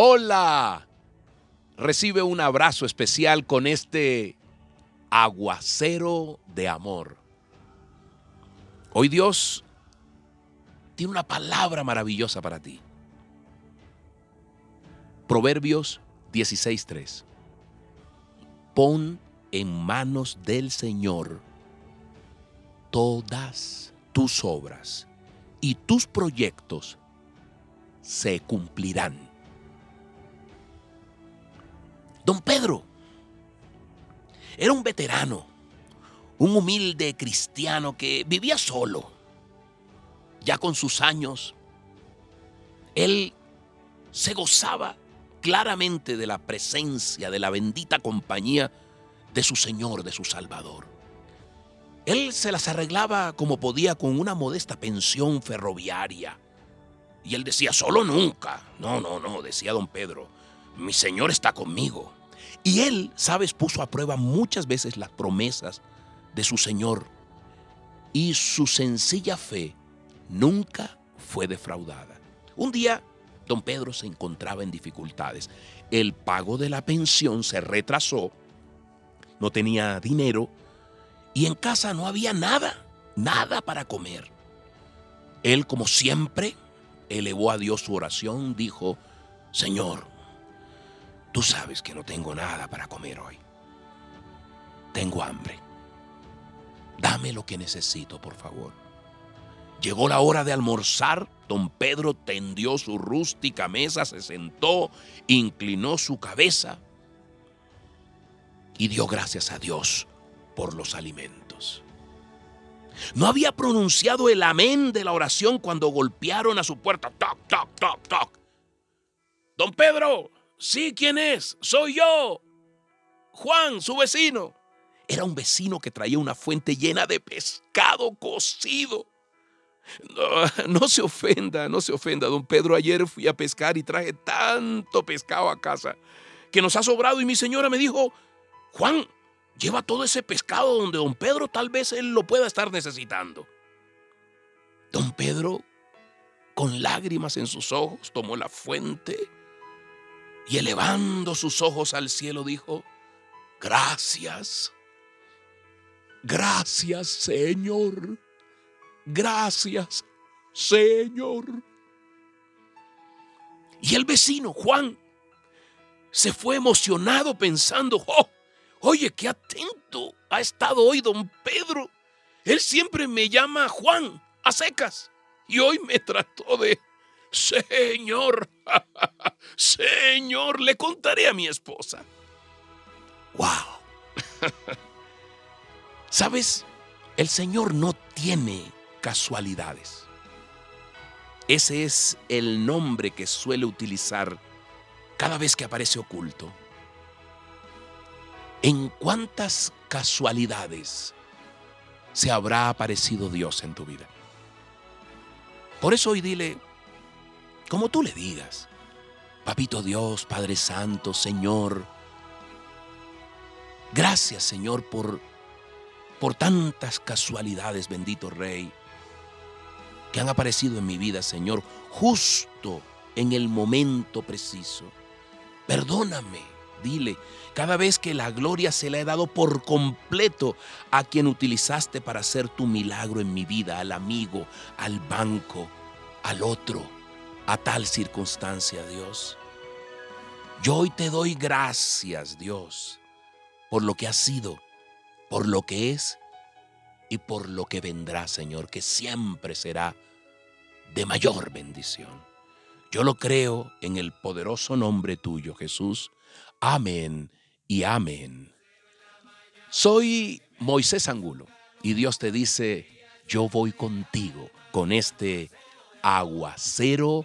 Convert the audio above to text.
Hola. Recibe un abrazo especial con este aguacero de amor. Hoy Dios tiene una palabra maravillosa para ti. Proverbios 16:3. Pon en manos del Señor todas tus obras y tus proyectos se cumplirán. Don Pedro era un veterano, un humilde cristiano que vivía solo. Ya con sus años, él se gozaba claramente de la presencia, de la bendita compañía de su Señor, de su Salvador. Él se las arreglaba como podía con una modesta pensión ferroviaria. Y él decía, solo nunca. No, no, no, decía don Pedro, mi Señor está conmigo. Y él, sabes, puso a prueba muchas veces las promesas de su Señor. Y su sencilla fe nunca fue defraudada. Un día, don Pedro se encontraba en dificultades. El pago de la pensión se retrasó, no tenía dinero y en casa no había nada, nada para comer. Él, como siempre, elevó a Dios su oración, dijo, Señor, tú sabes que no tengo nada para comer hoy. Tengo hambre. Dame lo que necesito, por favor. Llegó la hora de almorzar. Don Pedro tendió su rústica mesa, se sentó, inclinó su cabeza y dio gracias a Dios por los alimentos. No había pronunciado el amén de la oración cuando golpearon a su puerta. Toc, toc, toc, toc. Don Pedro, sí, ¿quién es? Soy yo. Juan, su vecino. Era un vecino que traía una fuente llena de pescado cocido. No, no, se ofenda, no se ofenda, don Pedro. Ayer fui a pescar y traje tanto pescado a casa que nos ha sobrado y mi señora me dijo, Juan, lleva todo ese pescado donde don Pedro tal vez él lo pueda estar necesitando. Don Pedro, con lágrimas en sus ojos, tomó la fuente y elevando sus ojos al cielo dijo, gracias, gracias Señor Gracias, Señor. Y el vecino, Juan, se fue emocionado pensando, oh, oye, qué atento ha estado hoy don Pedro. Él siempre me llama Juan a secas y hoy me trató de, Señor, Señor, le contaré a mi esposa. ¡Wow! ¿Sabes? El Señor no tiene casualidades. Ese es el nombre que suele utilizar cada vez que aparece oculto. ¿En cuántas casualidades se habrá aparecido Dios en tu vida? Por eso hoy dile, como tú le digas, Papito Dios, Padre Santo, Señor, gracias Señor por, por tantas casualidades, bendito Rey que han aparecido en mi vida, Señor, justo en el momento preciso. Perdóname, dile, cada vez que la gloria se la he dado por completo a quien utilizaste para hacer tu milagro en mi vida, al amigo, al banco, al otro, a tal circunstancia, Dios. Yo hoy te doy gracias, Dios, por lo que has sido, por lo que es y por lo que vendrá, Señor, que siempre será de mayor bendición. Yo lo creo en el poderoso nombre tuyo, Jesús. Amén y amén. Soy Moisés Angulo y Dios te dice, yo voy contigo con este aguacero